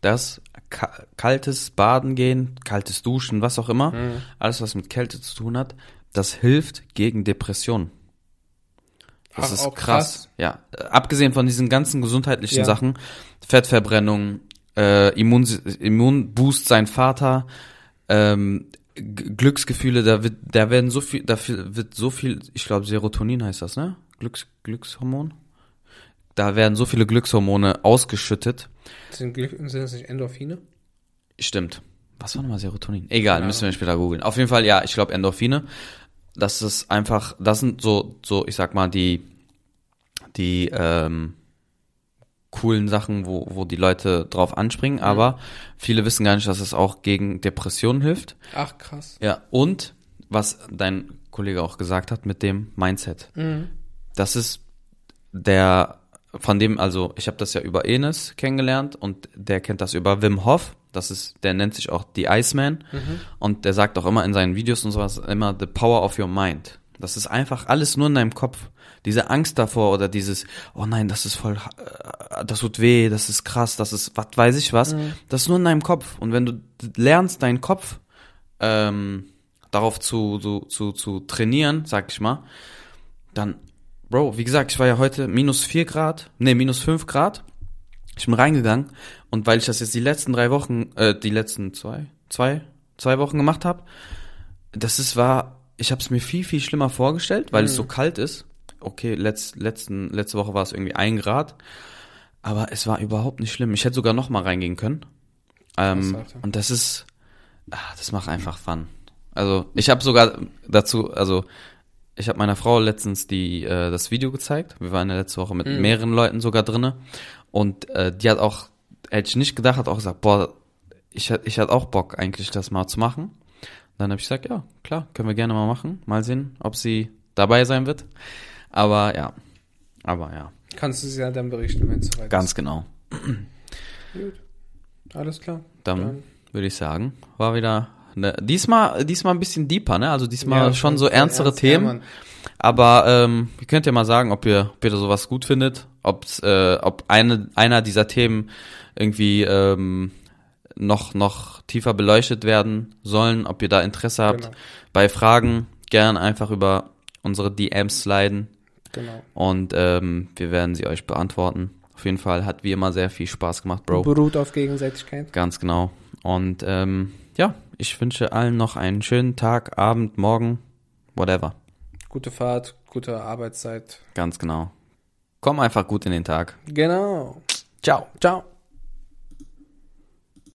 dass ka kaltes Baden gehen, kaltes Duschen, was auch immer, Mhm. alles was mit Kälte zu tun hat, das hilft gegen Depressionen. Das Ach, ist auch krass. krass. Ja, abgesehen von diesen ganzen gesundheitlichen Ja. Sachen, Fettverbrennung, äh, Immun Immunboost sein Vater, ähm, Glücksgefühle, da wird, da werden so viel, dafür wird so viel, ich glaube Serotonin heißt das, ne? Glücks Glückshormon. Da werden so viele Glückshormone ausgeschüttet. Sind, Glück- sind das nicht Endorphine? Stimmt. Was war nochmal Serotonin? Egal, Keine müssen wir später googeln. Auf jeden Fall, ja, ich glaube Endorphine. Das ist einfach, das sind so, so, ich sag mal, die, die ähm, coolen Sachen, wo, wo die Leute drauf anspringen, aber viele wissen gar nicht, dass es auch gegen Depressionen hilft. Ach, krass. Ja, und was dein Kollege auch gesagt hat mit dem Mindset. Mhm. Das ist der, von dem, also ich habe das ja über Enes kennengelernt und der kennt das über Wim Hof. Das ist, der nennt sich auch The Iceman Mhm. und der sagt auch immer in seinen Videos und sowas immer the power of your mind. Das ist einfach alles nur in deinem Kopf. Diese Angst davor oder dieses, oh nein, das ist voll, äh, das tut weh, das ist krass, das ist, was weiß ich was. Mhm. Das ist nur in deinem Kopf. Und wenn du lernst, deinen Kopf ähm, darauf zu, zu, zu, zu trainieren, sag ich mal, dann, Bro, wie gesagt, ich war ja heute minus vier Grad, nee, minus fünf Grad. Ich bin reingegangen und weil ich das jetzt die letzten drei Wochen, äh, die letzten zwei, zwei, zwei Wochen gemacht habe, das ist war, ich habe es mir viel, viel schlimmer vorgestellt, weil es Mhm. so kalt ist. Okay, letzt, letzten, letzte Woche war es irgendwie ein Grad, aber es war überhaupt nicht schlimm. Ich hätte sogar noch mal reingehen können. Ähm, Krass, und das ist, ah, das macht einfach Fun. Also ich habe sogar dazu, also ich habe meiner Frau letztens die äh, das Video gezeigt. Wir waren ja letzte Woche mit Mhm. mehreren Leuten sogar drinne und äh, die hat auch, hätte ich nicht gedacht, hat auch gesagt, boah, ich, ich hatte auch Bock eigentlich das mal zu machen. Dann habe ich gesagt, ja, klar, können wir gerne mal machen. Mal sehen, ob sie dabei sein wird. Aber ja, aber ja, Kannst du es ja dann berichten, wenn es soweit ganz genau. ist. Gut. Alles klar. Dann würde ich sagen, war wieder ne, diesmal diesmal ein bisschen deeper, ne? Also diesmal Ja, schon so ernstere ernst, Themen. Ja. Aber ähm, ihr könnt ja mal sagen, ob ihr, ob ihr da sowas gut findet, ob's, äh, ob eine, einer dieser Themen irgendwie ähm, noch, noch tiefer beleuchtet werden sollen, ob ihr da Interesse habt. Genau. Bei Fragen gern einfach über unsere DMs sliden Genau. und ähm, wir werden sie euch beantworten. Auf jeden Fall hat wie immer sehr viel Spaß gemacht, Bro. Beruht auf Gegenseitigkeit. Ganz genau. Und ähm, ja, ich wünsche allen noch einen schönen Tag, Abend, Morgen, whatever. Gute Fahrt, gute Arbeitszeit. Ganz genau. Komm einfach gut in den Tag. Genau. Ciao. Ciao.